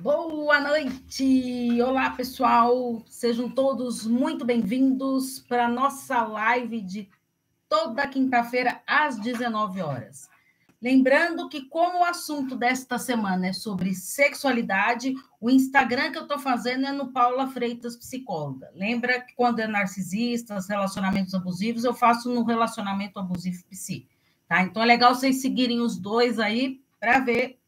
Boa noite! Olá, pessoal! Sejam todos muito bem-vindos para a nossa live de toda quinta-feira, às 19 horas. Lembrando que, como o assunto desta semana é sobre sexualidade, o Instagram que eu estou fazendo é no Paula Freitas Psicóloga. Lembra que quando é narcisistas, relacionamentos abusivos, eu faço no relacionamento abusivo psi. Tá? Então é legal vocês seguirem os dois aí para ver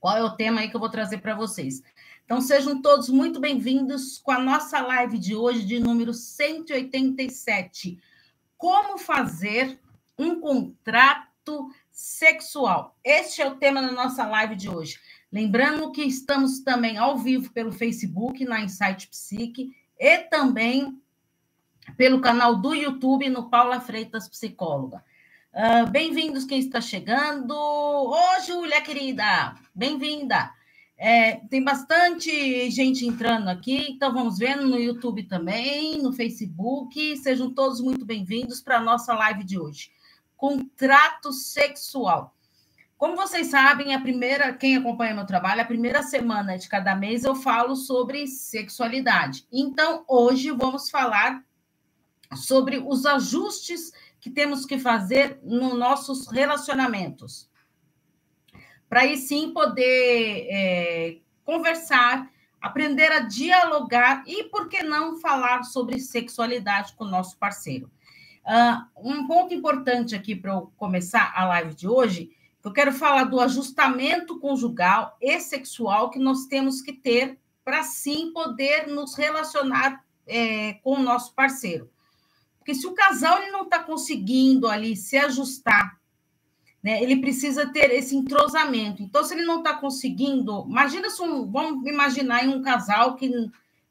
qual é o tema aí que eu vou trazer para vocês. Então sejam todos muito bem-vindos com a nossa live de hoje, de número 187. Como fazer um contrato sexual. Este é o tema da nossa live de hoje. Lembrando que estamos também ao vivo pelo Facebook, na Insight Psique, e também pelo canal do YouTube, no Paula Freitas Psicóloga. Uh, Bem-vindos quem está chegando. Ô, Júlia, querida, bem-vinda. É, tem bastante gente entrando aqui, então vamos vendo no YouTube também, no Facebook. Sejam todos muito bem-vindos para a nossa live de hoje contrato sexual. Como vocês sabem, a primeira, quem acompanha meu trabalho, a primeira semana de cada mês eu falo sobre sexualidade. Então, hoje vamos falar sobre os ajustes que temos que fazer nos nossos relacionamentos. Para aí sim poder é, conversar, aprender a dialogar e, por que não, falar sobre sexualidade com o nosso parceiro. Uh, um ponto importante aqui para eu começar a live de hoje, eu quero falar do ajustamento conjugal e sexual que nós temos que ter para sim poder nos relacionar é, com o nosso parceiro. Porque se o casal ele não está conseguindo ali se ajustar, né, ele precisa ter esse entrosamento. Então, se ele não está conseguindo, imagina se um, vamos imaginar em um casal que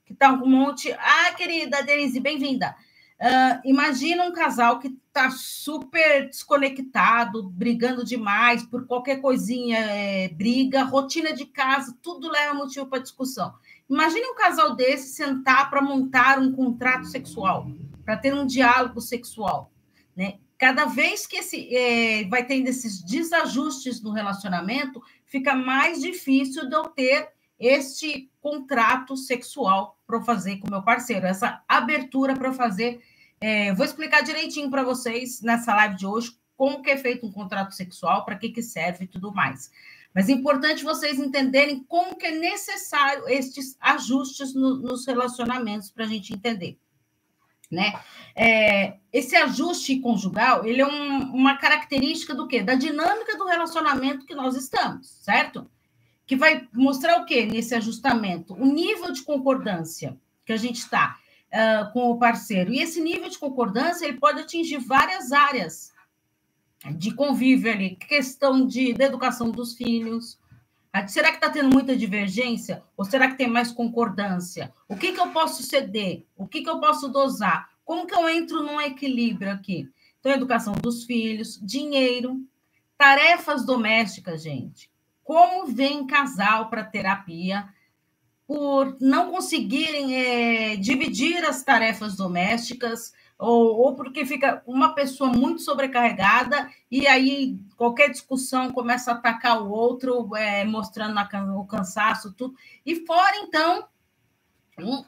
que está um monte. Ah, querida Denise, bem-vinda. Uh, imagina um casal que está super desconectado, brigando demais por qualquer coisinha, é, briga, rotina de casa, tudo leva motivo para discussão. Imagine um casal desse sentar para montar um contrato sexual, para ter um diálogo sexual, né? Cada vez que esse é, vai tendo esses desajustes no relacionamento, fica mais difícil de eu ter este contrato sexual para fazer com meu parceiro, essa abertura para fazer. É, vou explicar direitinho para vocês nessa live de hoje como que é feito um contrato sexual, para que, que serve e tudo mais. Mas é importante vocês entenderem como que é necessário estes ajustes no, nos relacionamentos para a gente entender. Né? É, esse ajuste conjugal, ele é um, uma característica do quê? Da dinâmica do relacionamento que nós estamos, certo? que vai mostrar o que nesse ajustamento? O nível de concordância que a gente está uh, com o parceiro. E esse nível de concordância ele pode atingir várias áreas de convívio ali, questão de, de educação dos filhos. Será que está tendo muita divergência? Ou será que tem mais concordância? O que, que eu posso ceder? O que, que eu posso dosar? Como que eu entro num equilíbrio aqui? Então, educação dos filhos, dinheiro, tarefas domésticas, gente como vem casal para terapia por não conseguirem é, dividir as tarefas domésticas ou, ou, porque fica uma pessoa muito sobrecarregada e aí qualquer discussão começa a atacar o outro, é, mostrando o cansaço, tudo. E fora, então,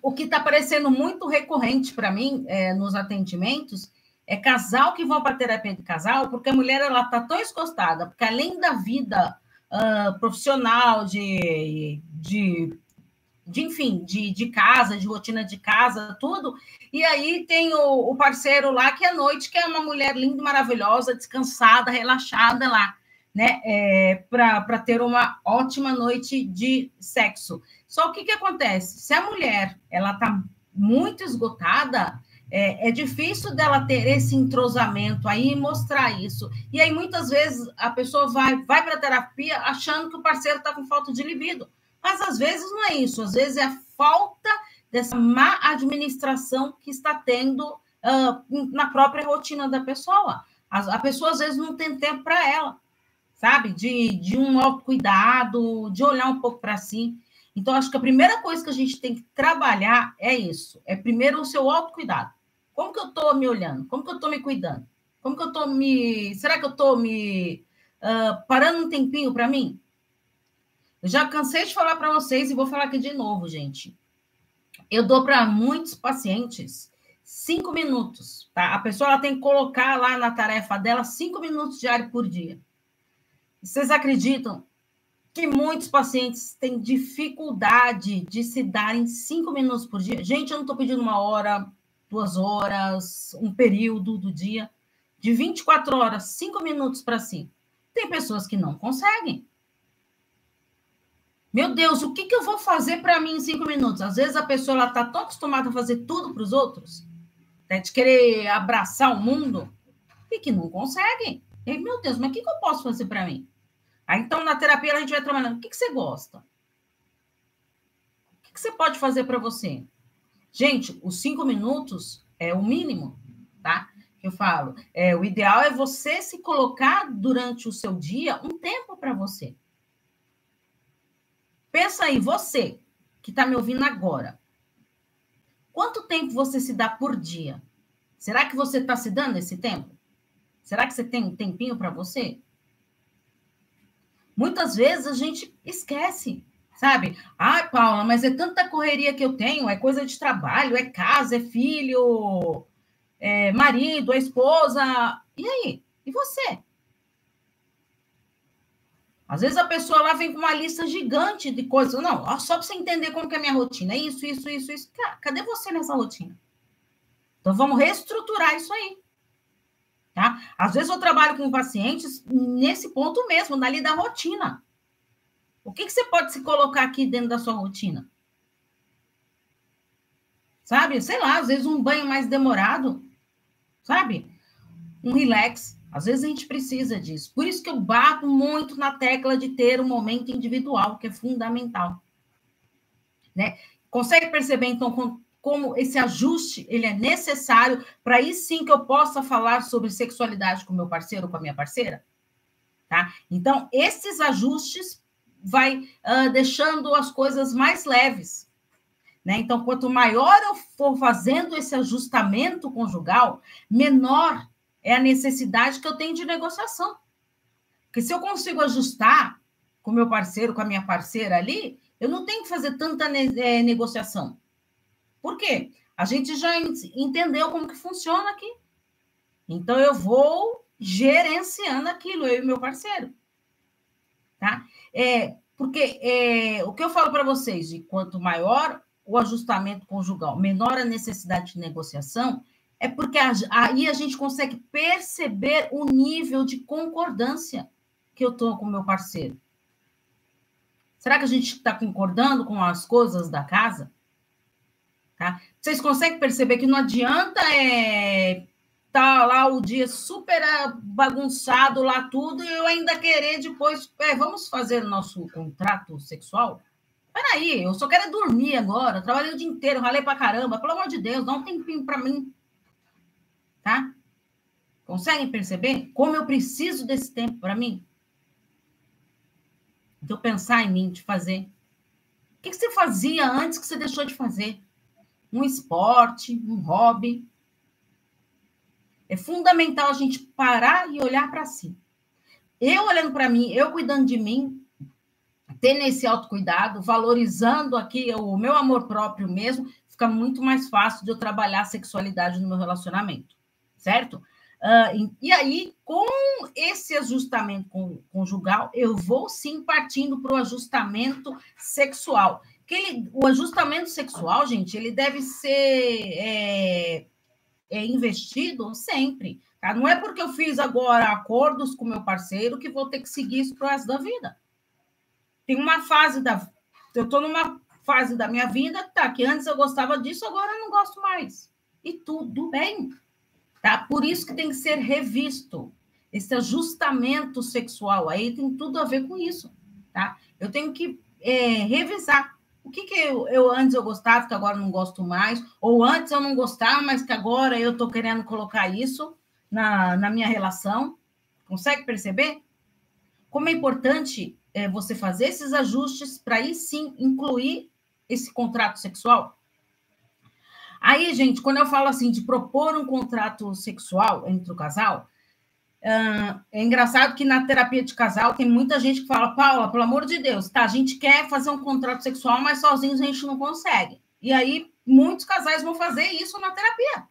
o que está parecendo muito recorrente para mim é, nos atendimentos é casal que vão para terapia de casal, porque a mulher ela está tão escostada, porque além da vida uh, profissional, de, de, de enfim, de, de casa, de rotina de casa, tudo. E aí tem o, o parceiro lá que é noite, que é uma mulher linda, maravilhosa, descansada, relaxada lá, né? É, para ter uma ótima noite de sexo. Só o que, que acontece? Se a mulher ela está muito esgotada, é, é, difícil dela ter esse entrosamento aí e mostrar isso. E aí, muitas vezes, a pessoa vai, vai para a terapia achando que o parceiro está com falta de libido. Mas às vezes não é isso, às vezes é a falta dessa má administração que está tendo uh, na própria rotina da pessoa. A, a pessoa às vezes não tem tempo para ela, sabe? De, de um autocuidado, de olhar um pouco para si. Então, acho que a primeira coisa que a gente tem que trabalhar é isso: é primeiro o seu autocuidado. Como que eu estou me olhando? Como que eu estou me cuidando? Como que eu estou me. Será que eu estou me uh, parando um tempinho para mim? Eu já cansei de falar para vocês e vou falar aqui de novo, gente. Eu dou para muitos pacientes cinco minutos, tá? A pessoa ela tem que colocar lá na tarefa dela cinco minutos diário por dia. Vocês acreditam que muitos pacientes têm dificuldade de se darem cinco minutos por dia? Gente, eu não estou pedindo uma hora, duas horas, um período do dia. De 24 horas, cinco minutos para si. Tem pessoas que não conseguem. Meu Deus, o que, que eu vou fazer para mim em cinco minutos? Às vezes a pessoa está tão acostumada a fazer tudo para os outros, né, de querer abraçar o mundo, e que não consegue. E, meu Deus, mas o que, que eu posso fazer para mim? Aí, então, na terapia, a gente vai trabalhando. O que, que você gosta? O que, que você pode fazer para você? Gente, os cinco minutos é o mínimo, tá? Eu falo. É, o ideal é você se colocar durante o seu dia um tempo para você. Pensa aí, você que está me ouvindo agora. Quanto tempo você se dá por dia? Será que você está se dando esse tempo? Será que você tem um tempinho para você? Muitas vezes a gente esquece, sabe? Ai, Paula, mas é tanta correria que eu tenho, é coisa de trabalho, é casa, é filho, é marido, é esposa. E aí? E você? Às vezes a pessoa lá vem com uma lista gigante de coisas. Não, só para você entender como que é a minha rotina. É isso, isso, isso, isso. Cadê você nessa rotina? Então vamos reestruturar isso aí. Tá? Às vezes eu trabalho com pacientes nesse ponto mesmo, na da rotina. O que, que você pode se colocar aqui dentro da sua rotina? Sabe? Sei lá, às vezes um banho mais demorado, sabe? Um relax. Às vezes a gente precisa disso. Por isso que eu bato muito na tecla de ter um momento individual, que é fundamental. Né? Consegue perceber, então, como esse ajuste ele é necessário para aí sim que eu possa falar sobre sexualidade com meu parceiro ou com a minha parceira? Tá? Então, esses ajustes vai uh, deixando as coisas mais leves. Né? Então, quanto maior eu for fazendo esse ajustamento conjugal, menor é a necessidade que eu tenho de negociação. Porque se eu consigo ajustar com meu parceiro, com a minha parceira ali, eu não tenho que fazer tanta é, negociação. Por quê? A gente já entendeu como que funciona aqui. Então, eu vou gerenciando aquilo, eu e meu parceiro. Tá? É, porque é, o que eu falo para vocês, de quanto maior o ajustamento conjugal, menor a necessidade de negociação, é porque aí a gente consegue perceber o nível de concordância que eu estou com o meu parceiro. Será que a gente está concordando com as coisas da casa? Tá? Vocês conseguem perceber que não adianta é, tá lá o dia super bagunçado lá tudo e eu ainda querer depois, é, vamos fazer nosso contrato sexual? Peraí, eu só quero dormir agora, trabalhei o dia inteiro, ralei pra caramba, pelo amor de Deus, dá um tempinho para mim tá? Conseguem perceber como eu preciso desse tempo para mim? De eu pensar em mim, de fazer. O que você fazia antes que você deixou de fazer? Um esporte, um hobby. É fundamental a gente parar e olhar para si. Eu olhando para mim, eu cuidando de mim, tendo esse autocuidado, valorizando aqui o meu amor próprio mesmo, fica muito mais fácil de eu trabalhar a sexualidade no meu relacionamento certo? Uh, e aí, com esse ajustamento conjugal, eu vou sim partindo para o ajustamento sexual. Que ele, o ajustamento sexual, gente, ele deve ser é, é investido sempre. Tá? Não é porque eu fiz agora acordos com meu parceiro que vou ter que seguir isso para o resto da vida. Tem uma fase da. Eu estou numa fase da minha vida tá, que antes eu gostava disso, agora eu não gosto mais. E tudo bem. Tá? Por isso que tem que ser revisto. Esse ajustamento sexual aí tem tudo a ver com isso. Tá? Eu tenho que é, revisar. O que, que eu, eu, antes eu gostava, que agora não gosto mais, ou antes eu não gostava, mas que agora eu estou querendo colocar isso na, na minha relação. Consegue perceber? Como é importante é, você fazer esses ajustes para aí sim incluir esse contrato sexual? Aí, gente, quando eu falo assim de propor um contrato sexual entre o casal, é engraçado que na terapia de casal tem muita gente que fala, Paula, pelo amor de Deus, tá, a gente quer fazer um contrato sexual, mas sozinhos a gente não consegue. E aí, muitos casais vão fazer isso na terapia.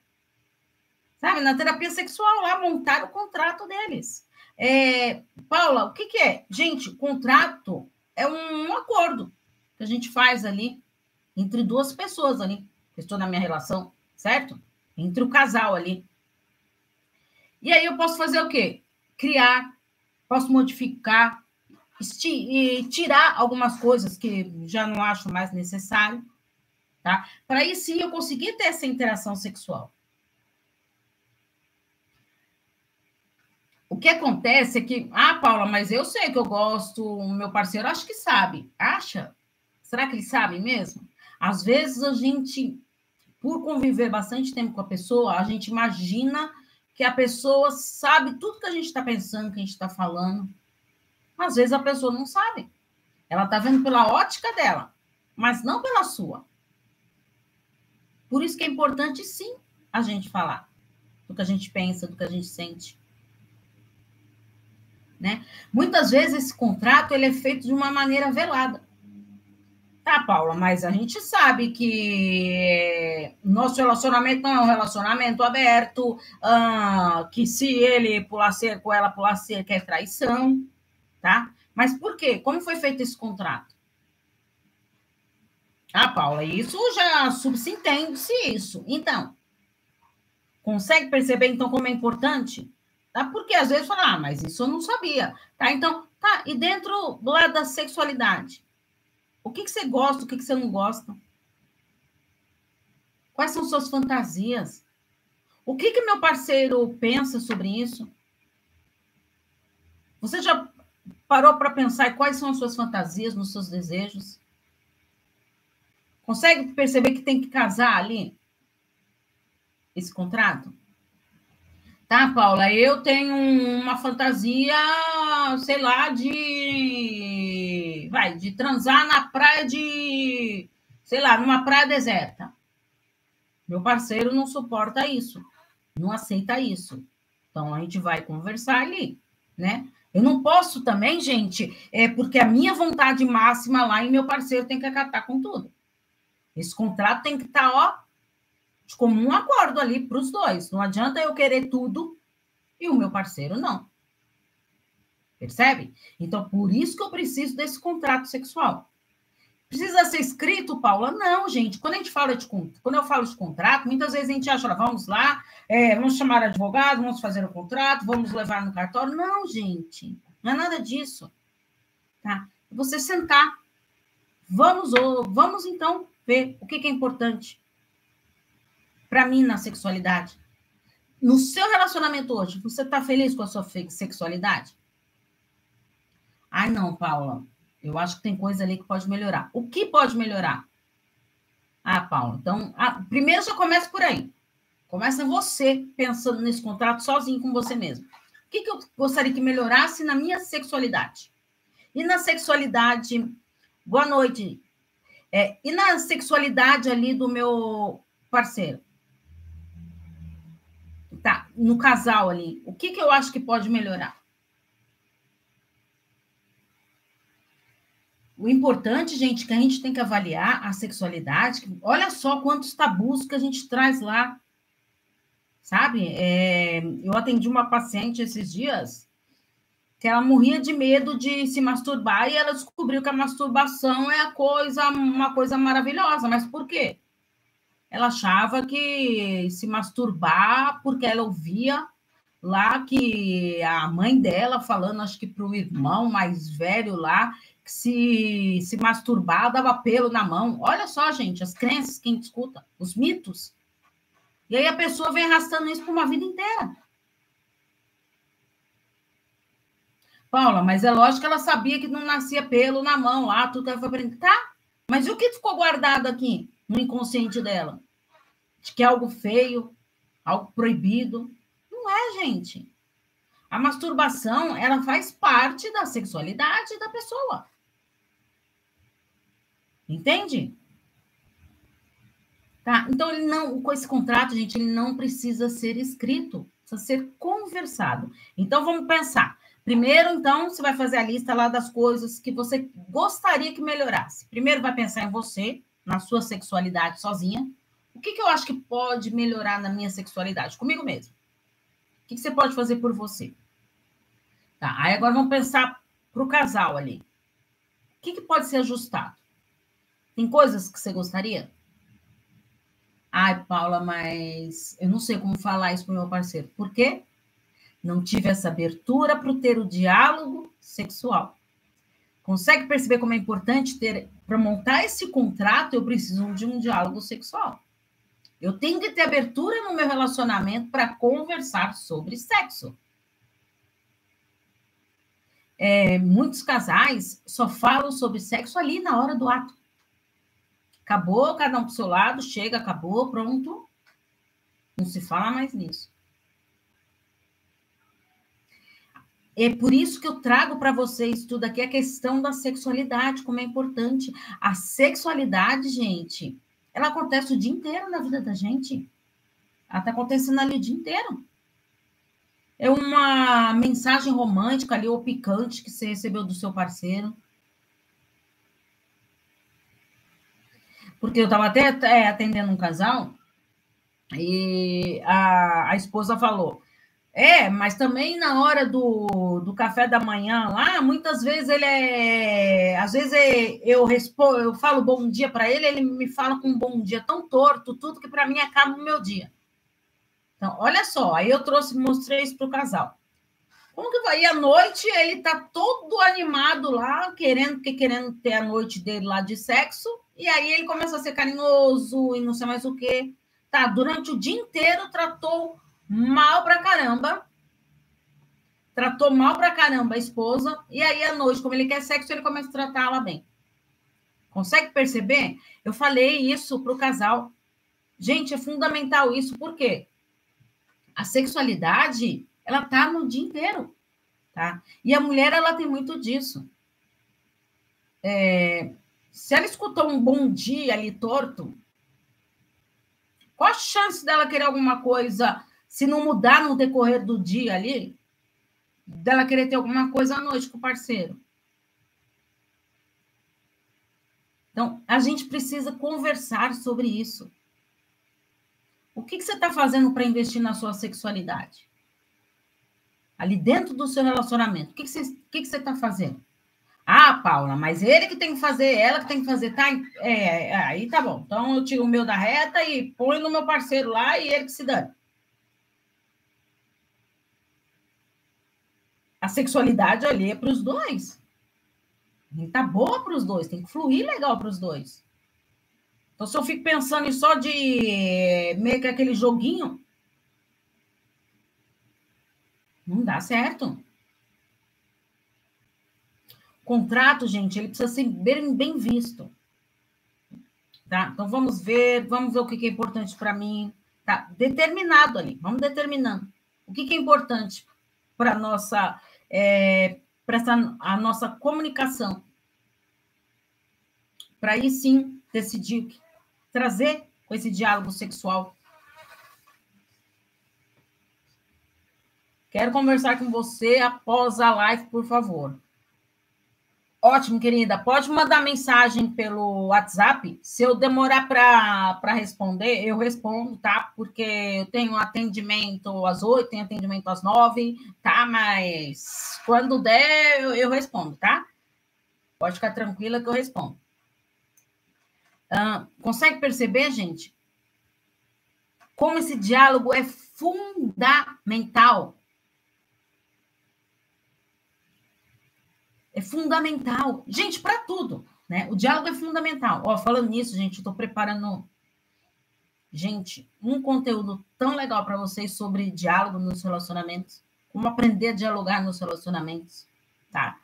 Sabe, na terapia sexual, lá, montar o contrato deles. É, Paula, o que, que é? Gente, contrato é um acordo que a gente faz ali entre duas pessoas ali. Estou na minha relação, certo? Entre o casal ali. E aí eu posso fazer o quê? Criar, posso modificar, tirar algumas coisas que já não acho mais necessário, tá? Para aí sim eu conseguir ter essa interação sexual. O que acontece é que, ah, Paula, mas eu sei que eu gosto, o meu parceiro acho que sabe. Acha? Será que ele sabe mesmo? Às vezes a gente, por conviver bastante tempo com a pessoa, a gente imagina que a pessoa sabe tudo que a gente está pensando, que a gente está falando. Às vezes a pessoa não sabe. Ela está vendo pela ótica dela, mas não pela sua. Por isso que é importante, sim, a gente falar do que a gente pensa, do que a gente sente. Né? Muitas vezes esse contrato ele é feito de uma maneira velada. Tá, Paula, mas a gente sabe que nosso relacionamento não é um relacionamento aberto, ah, que se ele pular cerca ou ela pular cerca é traição, tá? Mas por quê? Como foi feito esse contrato? Ah, Paula, isso já subsintende-se isso. Então, consegue perceber, então, como é importante? Tá? Porque às vezes fala, ah, mas isso eu não sabia. Tá, então, tá, e dentro do lado da sexualidade? O que, que você gosta, o que, que você não gosta? Quais são suas fantasias? O que, que meu parceiro pensa sobre isso? Você já parou para pensar quais são as suas fantasias, nos seus desejos? Consegue perceber que tem que casar ali? Esse contrato? Tá, Paula? Eu tenho uma fantasia, sei lá, de vai, de transar na praia de, sei lá, numa praia deserta. Meu parceiro não suporta isso, não aceita isso. Então a gente vai conversar ali, né? Eu não posso também, gente, é porque a minha vontade máxima lá e meu parceiro tem que acatar com tudo. Esse contrato tem que estar, tá, ó, de comum acordo ali para os dois. Não adianta eu querer tudo e o meu parceiro não. Percebe? Então, por isso que eu preciso desse contrato sexual. Precisa ser escrito, Paula? Não, gente. Quando a gente fala de quando eu falo de contrato, muitas vezes a gente acha, vamos lá, é, vamos chamar advogado, vamos fazer o contrato, vamos levar no cartório. Não, gente, não é nada disso. Tá? Você sentar. Vamos, vamos então ver o que é importante para mim na sexualidade. No seu relacionamento hoje, você está feliz com a sua sexualidade? Ai, não, Paula, eu acho que tem coisa ali que pode melhorar. O que pode melhorar? Ah, Paula, então, ah, primeiro já começa por aí. Começa você pensando nesse contrato sozinho com você mesmo. O que, que eu gostaria que melhorasse na minha sexualidade? E na sexualidade, boa noite. É, e na sexualidade ali do meu parceiro? Tá, no casal ali, o que, que eu acho que pode melhorar? O importante, gente, que a gente tem que avaliar a sexualidade. Olha só quantos tabus que a gente traz lá. Sabe? É, eu atendi uma paciente esses dias que ela morria de medo de se masturbar e ela descobriu que a masturbação é a coisa, uma coisa maravilhosa. Mas por quê? Ela achava que se masturbar porque ela ouvia lá que a mãe dela falando, acho que para o irmão mais velho lá, se, se masturbar, dava pelo na mão. Olha só, gente, as crenças que a gente escuta, os mitos. E aí a pessoa vem arrastando isso por uma vida inteira. Paula, mas é lógico que ela sabia que não nascia pelo na mão lá, tudo que ela foi aprender. Tá, mas e o que ficou guardado aqui no inconsciente dela? De que é algo feio, algo proibido. Não é, gente. A masturbação, ela faz parte da sexualidade da pessoa. Entende? Tá? Então, ele não, com esse contrato, gente, ele não precisa ser escrito. precisa ser conversado. Então, vamos pensar. Primeiro, então, você vai fazer a lista lá das coisas que você gostaria que melhorasse. Primeiro, vai pensar em você, na sua sexualidade sozinha. O que, que eu acho que pode melhorar na minha sexualidade? Comigo mesmo. O que, que você pode fazer por você? Tá, aí agora vamos pensar para o casal ali. O que, que pode ser ajustado? Tem coisas que você gostaria? Ai, Paula, mas eu não sei como falar isso para o meu parceiro. Por quê? Não tive essa abertura para ter o diálogo sexual. Consegue perceber como é importante ter para montar esse contrato? Eu preciso de um diálogo sexual. Eu tenho que ter abertura no meu relacionamento para conversar sobre sexo. É, muitos casais só falam sobre sexo ali na hora do ato. Acabou, cada um para o seu lado, chega, acabou, pronto. Não se fala mais nisso. É por isso que eu trago para vocês tudo aqui a questão da sexualidade, como é importante. A sexualidade, gente, ela acontece o dia inteiro na vida da gente. Ela está acontecendo ali o dia inteiro. É uma mensagem romântica ali, ou picante, que você recebeu do seu parceiro. Porque eu estava até é, atendendo um casal e a, a esposa falou: É, mas também na hora do, do café da manhã lá, muitas vezes ele é. Às vezes é, eu respondo, eu falo bom dia para ele, ele me fala com um bom dia tão torto, tudo que para mim acaba o meu dia. Então, olha só, aí eu trouxe, mostrei isso para o casal. Como que vai? E à noite ele tá todo animado lá, querendo, que querendo ter a noite dele lá de sexo, e aí ele começou a ser carinhoso e não sei mais o quê. Tá, durante o dia inteiro tratou mal pra caramba. Tratou mal pra caramba a esposa. E aí, à noite, como ele quer sexo, ele começa a tratar ela bem. Consegue perceber? Eu falei isso pro casal. Gente, é fundamental isso. Por quê? A sexualidade, ela tá no dia inteiro, tá? E a mulher, ela tem muito disso. É, se ela escutou um bom dia ali torto, qual a chance dela querer alguma coisa, se não mudar no decorrer do dia ali, dela querer ter alguma coisa à noite com o parceiro? Então, a gente precisa conversar sobre isso. O que, que você está fazendo para investir na sua sexualidade? Ali dentro do seu relacionamento, o que, que você está fazendo? Ah, Paula, mas ele que tem que fazer, ela que tem que fazer, tá? É, é, aí tá bom. Então eu tiro o meu da reta e ponho no meu parceiro lá e ele que se dane. A sexualidade ali é para os dois. Tem que tá boa para os dois, tem que fluir legal para os dois. Então, se eu fico pensando em só de meio que aquele joguinho, não dá certo. Contrato, gente, ele precisa ser bem, bem visto. Tá? Então, vamos ver, vamos ver o que é importante para mim. Tá? Determinado ali, vamos determinando. O que é importante para nossa, é, essa, a nossa comunicação? Para aí sim decidir trazer com esse diálogo sexual. Quero conversar com você após a live, por favor. Ótimo, querida. Pode mandar mensagem pelo WhatsApp. Se eu demorar para responder, eu respondo, tá? Porque eu tenho atendimento às oito, tenho atendimento às nove, tá? Mas quando der, eu, eu respondo, tá? Pode ficar tranquila que eu respondo. Consegue perceber, gente? Como esse diálogo é fundamental é fundamental. Gente, para tudo, né? O diálogo é fundamental. Ó, falando nisso, gente, eu estou preparando, gente, um conteúdo tão legal para vocês sobre diálogo nos relacionamentos, como aprender a dialogar nos relacionamentos, tá?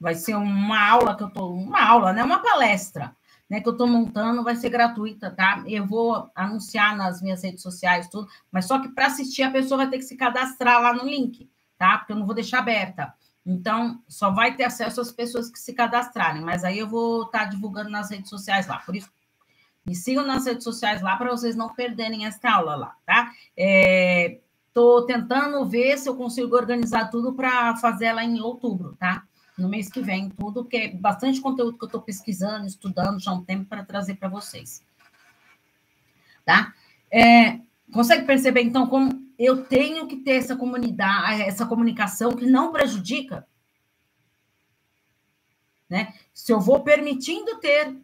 Vai ser uma aula que eu tô, uma aula, né? Uma palestra, né? Que eu estou montando, vai ser gratuita, tá? Eu vou anunciar nas minhas redes sociais tudo, mas só que para assistir a pessoa vai ter que se cadastrar lá no link, tá? Porque eu não vou deixar aberta. Então, só vai ter acesso às pessoas que se cadastrarem, mas aí eu vou estar tá divulgando nas redes sociais lá. Por isso, me sigam nas redes sociais lá para vocês não perderem essa aula lá, tá? É, Estou tentando ver se eu consigo organizar tudo para fazer ela em outubro, tá? No mês que vem, tudo, porque é bastante conteúdo que eu estou pesquisando, estudando já há um tempo para trazer para vocês. Tá? É, consegue perceber, então, como eu tenho que ter essa comunidade, essa comunicação que não prejudica? Né? Se eu vou permitindo ter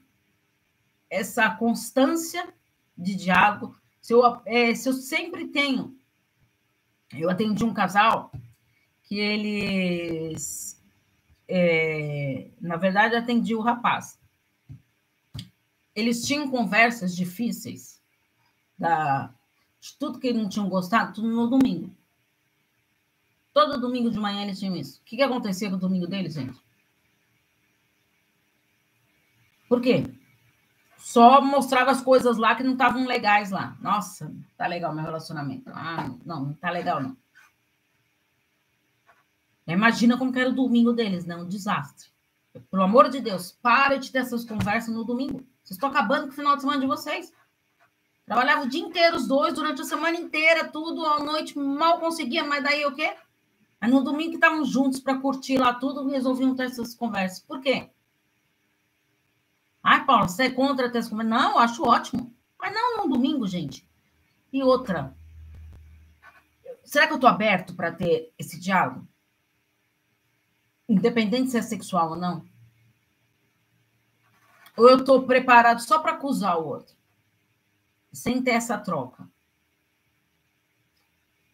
essa constância de diálogo, se eu, é, se eu sempre tenho eu atendi um casal que eles. É, na verdade, atendi o rapaz. Eles tinham conversas difíceis da, tudo que eles não tinham gostado, tudo no domingo. Todo domingo de manhã eles tinham isso. O que, que acontecia com o domingo deles, gente? Por quê? só mostrava as coisas lá que não estavam legais lá. Nossa, tá legal meu relacionamento. Ah, não, não tá legal não. Imagina como que era o domingo deles, né? Um desastre. Pelo amor de Deus, para de ter essas conversas no domingo. Vocês estão acabando com o final de semana de vocês. Trabalhava o dia inteiro os dois, durante a semana inteira, tudo, à noite mal conseguia, mas daí o quê? Aí no domingo que estavam juntos para curtir lá tudo, resolviam ter essas conversas. Por quê? Ai, Paulo, você é contra ter essa conversa? Não, acho ótimo. Mas não no domingo, gente. E outra, será que eu estou aberto para ter esse diálogo? Independente se é sexual ou não? Ou eu estou preparado só para acusar o outro? Sem ter essa troca.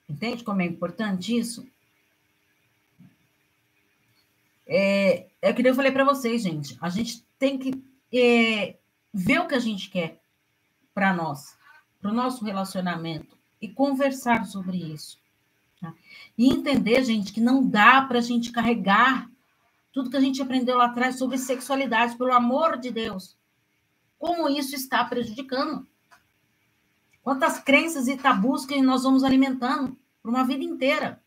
Entende como é importante isso? É, é que eu falei para vocês, gente. A gente tem que é, ver o que a gente quer para nós, para o nosso relacionamento e conversar sobre isso. Tá? E entender, gente, que não dá para a gente carregar tudo que a gente aprendeu lá atrás sobre sexualidade, pelo amor de Deus. Como isso está prejudicando? Quantas crenças e tabus que nós vamos alimentando por uma vida inteira.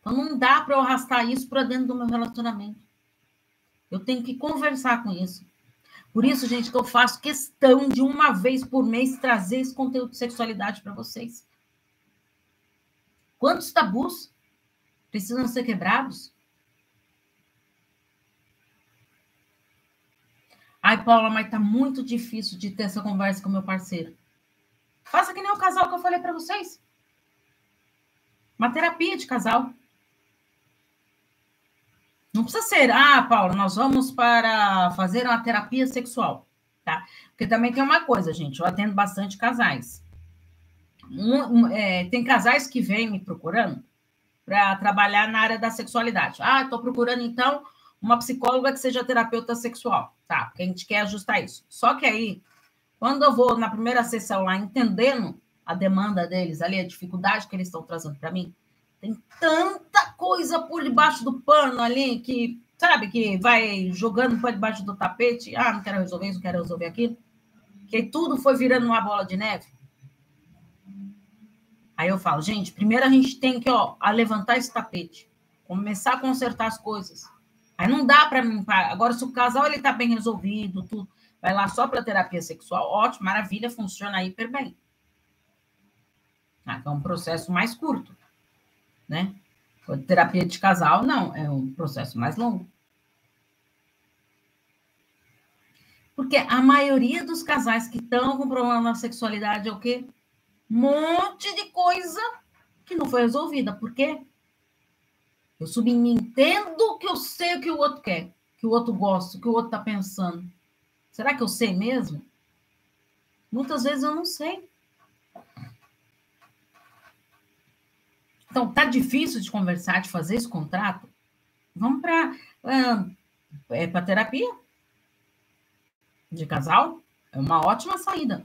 Então não dá para eu arrastar isso para dentro do meu relacionamento. Eu tenho que conversar com isso. Por isso, gente, que eu faço questão de uma vez por mês trazer esse conteúdo de sexualidade para vocês. Quantos tabus precisam ser quebrados? Ai, Paula, mas tá muito difícil de ter essa conversa com meu parceiro. Faça que nem o casal que eu falei para vocês. Uma terapia de casal. Não precisa ser, ah, Paulo, nós vamos para fazer uma terapia sexual, tá? Porque também tem uma coisa, gente, eu atendo bastante casais. Um, um, é, tem casais que vêm me procurando para trabalhar na área da sexualidade. Ah, estou procurando, então, uma psicóloga que seja terapeuta sexual, tá? Porque a gente quer ajustar isso. Só que aí, quando eu vou na primeira sessão lá entendendo a demanda deles, ali, a dificuldade que eles estão trazendo para mim, tem tanta coisa por debaixo do pano ali que, sabe, que vai jogando por debaixo do tapete. Ah, não quero resolver isso, não quero resolver aquilo. Que tudo foi virando uma bola de neve. Aí eu falo, gente, primeiro a gente tem que ó, levantar esse tapete, começar a consertar as coisas. Aí não dá para mim. Agora, se o casal ele tá bem resolvido, tudo, vai lá só para terapia sexual, ótimo, maravilha, funciona hiper bem. Ah, é um processo mais curto né? Terapia de casal, não, é um processo mais longo. Porque a maioria dos casais que estão com problema na sexualidade é o quê? Um monte de coisa que não foi resolvida. Por quê? Eu subentendo que eu sei o que o outro quer, que o outro gosta, o que o outro está pensando. Será que eu sei mesmo? Muitas vezes eu não sei. Então, tá difícil de conversar, de fazer esse contrato? Vamos para uh, é para terapia de casal. É uma ótima saída.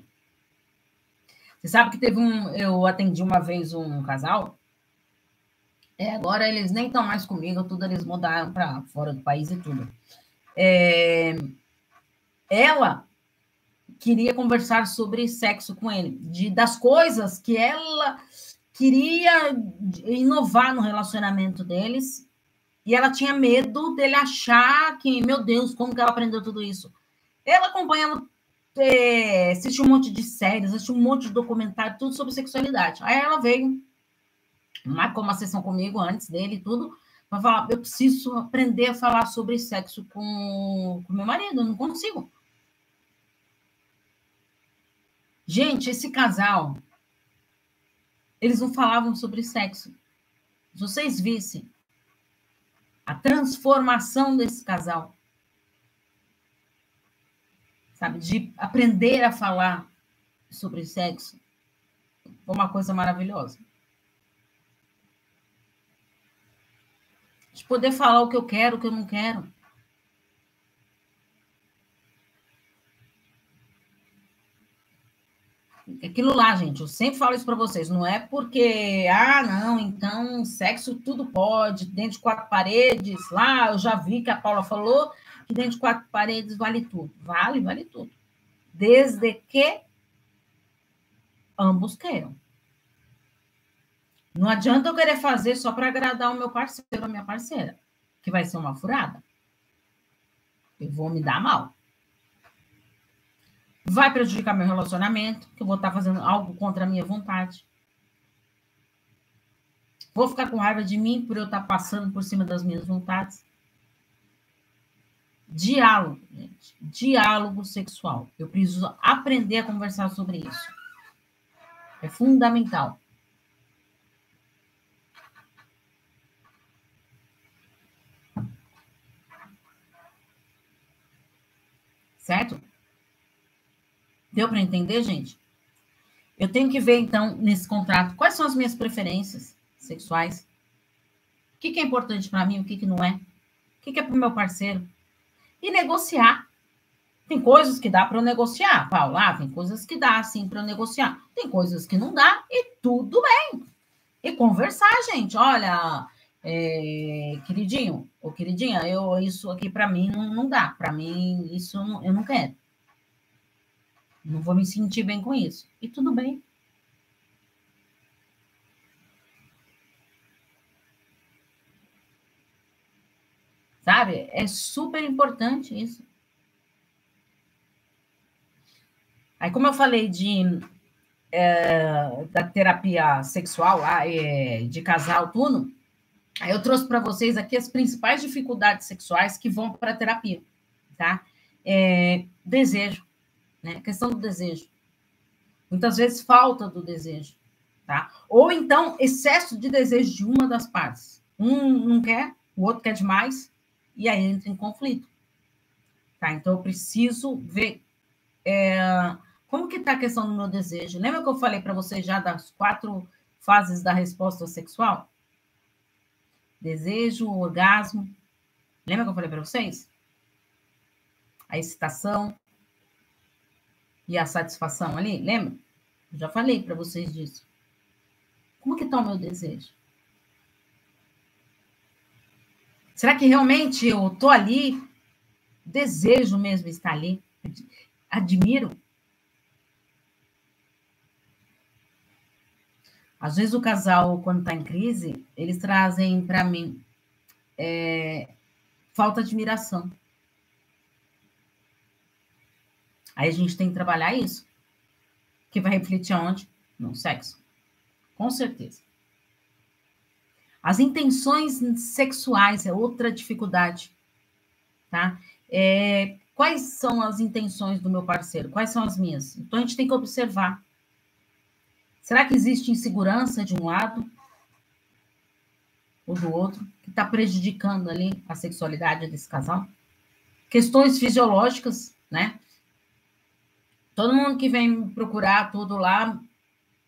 Você sabe que teve um. Eu atendi uma vez um casal. É, agora eles nem estão mais comigo, tudo eles mudaram para fora do país e tudo. É, ela queria conversar sobre sexo com ele, de, das coisas que ela queria inovar no relacionamento deles e ela tinha medo dele achar que, meu Deus, como que ela aprendeu tudo isso? Ela acompanhando é, assistir um monte de séries, assistir um monte de documentário, tudo sobre sexualidade. Aí ela veio, marcou uma sessão comigo antes dele e tudo, para falar, eu preciso aprender a falar sobre sexo com, com meu marido, eu não consigo. Gente, esse casal, eles não falavam sobre sexo. Se vocês vissem a transformação desse casal, sabe, de aprender a falar sobre sexo, foi uma coisa maravilhosa. De poder falar o que eu quero, o que eu não quero. aquilo lá, gente, eu sempre falo isso para vocês, não é porque, ah, não, então sexo tudo pode, dentro de quatro paredes, lá eu já vi que a Paula falou que dentro de quatro paredes vale tudo. Vale, vale tudo. Desde que ambos queiram. Não adianta eu querer fazer só para agradar o meu parceiro, a minha parceira, que vai ser uma furada. Eu vou me dar mal vai prejudicar meu relacionamento, que eu vou estar fazendo algo contra a minha vontade. Vou ficar com raiva de mim por eu estar passando por cima das minhas vontades. Diálogo, gente. Diálogo sexual. Eu preciso aprender a conversar sobre isso. É fundamental. Certo? Deu para entender, gente? Eu tenho que ver, então, nesse contrato, quais são as minhas preferências sexuais. O que, que é importante para mim, o que, que não é. O que, que é para o meu parceiro. E negociar. Tem coisas que dá para eu negociar, Paula. Ah, tem coisas que dá, sim, para eu negociar. Tem coisas que não dá e tudo bem. E conversar, gente. Olha, é, queridinho ou queridinha, eu, isso aqui para mim não, não dá. Para mim, isso eu não quero. Não vou me sentir bem com isso. E tudo bem. Sabe? É super importante isso. Aí, como eu falei de é, da terapia sexual é, de casal, tudo, aí eu trouxe para vocês aqui as principais dificuldades sexuais que vão para a terapia, tá? É, desejo né? Questão do desejo. Muitas vezes falta do desejo, tá? Ou então excesso de desejo de uma das partes. Um não quer, o outro quer demais, e aí entra em conflito. Tá? Então eu preciso ver é, como que está a questão do meu desejo. Lembra que eu falei para vocês já das quatro fases da resposta sexual? Desejo, orgasmo. Lembra que eu falei para vocês? A excitação, e a satisfação ali, lembra? Eu já falei para vocês disso. Como que está o meu desejo? Será que realmente eu estou ali? Desejo mesmo estar ali? Admiro? Às vezes o casal, quando está em crise, eles trazem para mim é, falta de admiração. Aí a gente tem que trabalhar isso. Que vai refletir aonde? No sexo. Com certeza. As intenções sexuais é outra dificuldade, tá? É, quais são as intenções do meu parceiro? Quais são as minhas? Então a gente tem que observar. Será que existe insegurança de um lado ou do outro que está prejudicando ali a sexualidade desse casal? Questões fisiológicas, né? Todo mundo que vem procurar tudo lá,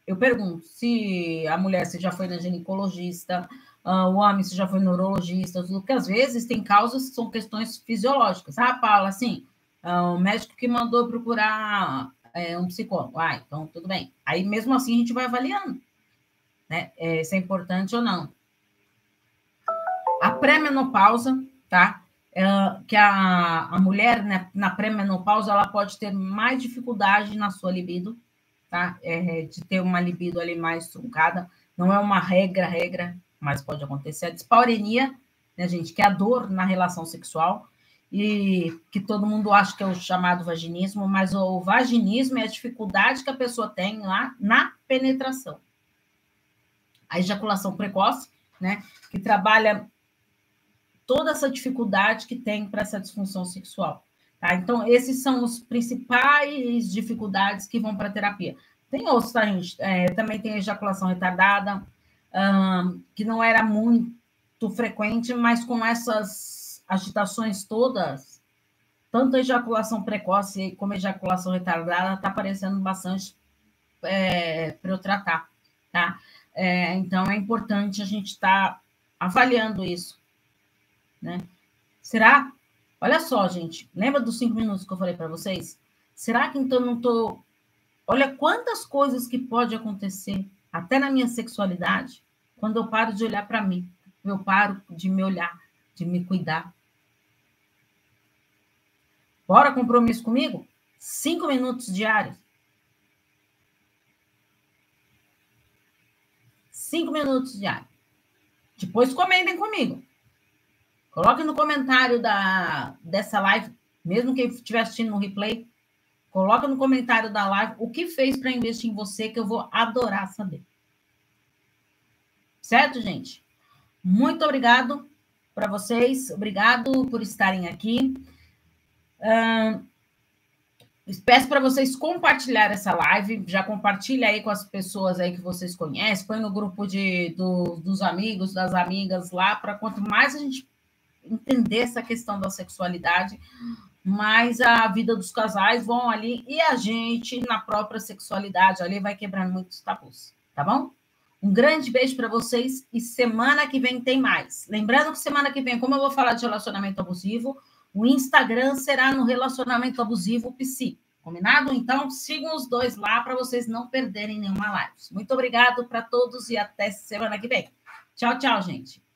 eu pergunto se a mulher se já foi na ginecologista, uh, o homem se já foi neurologista, porque às vezes tem causas que são questões fisiológicas. Ah, Paula, assim, uh, o médico que mandou procurar é, um psicólogo. Ah, então tudo bem. Aí mesmo assim a gente vai avaliando, né? É, se é importante ou não. A pré-menopausa, tá? É, que a, a mulher né, na pré-menopausa ela pode ter mais dificuldade na sua libido, tá? É, de ter uma libido ali mais truncada. Não é uma regra, regra, mas pode acontecer. A dispaurenia, né, gente, que é a dor na relação sexual. E que todo mundo acha que é o chamado vaginismo, mas o vaginismo é a dificuldade que a pessoa tem lá na penetração. A ejaculação precoce, né, que trabalha toda essa dificuldade que tem para essa disfunção sexual. Tá? Então, esses são os principais dificuldades que vão para a terapia. Tem outros, tá, gente? É, também tem ejaculação retardada, que não era muito frequente, mas com essas agitações todas, tanto a ejaculação precoce como a ejaculação retardada está aparecendo bastante é, para eu tratar, tá? É, então, é importante a gente estar tá avaliando isso, né? Será? Olha só, gente, lembra dos cinco minutos que eu falei para vocês? Será que então não estou Olha quantas coisas que pode acontecer, até na minha sexualidade, quando eu paro de olhar para mim, eu paro de me olhar, de me cuidar. Bora compromisso comigo? Cinco minutos diários. Cinco minutos diários. Depois comentem comigo. Coloque no comentário da, dessa live, mesmo quem estiver assistindo no replay, Coloca no comentário da live o que fez para investir em você, que eu vou adorar saber. Certo, gente? Muito obrigado para vocês. Obrigado por estarem aqui. Uh, peço para vocês compartilhar essa live. Já compartilha aí com as pessoas aí que vocês conhecem. Põe no grupo de, do, dos amigos, das amigas lá, para quanto mais a gente entender essa questão da sexualidade, mas a vida dos casais vão ali e a gente, na própria sexualidade, ali vai quebrando muitos tabus, tá bom? Um grande beijo para vocês e semana que vem tem mais. Lembrando que semana que vem, como eu vou falar de relacionamento abusivo, o Instagram será no Relacionamento Abusivo Psi. Combinado? Então, sigam os dois lá para vocês não perderem nenhuma live. Muito obrigado para todos e até semana que vem. Tchau, tchau, gente.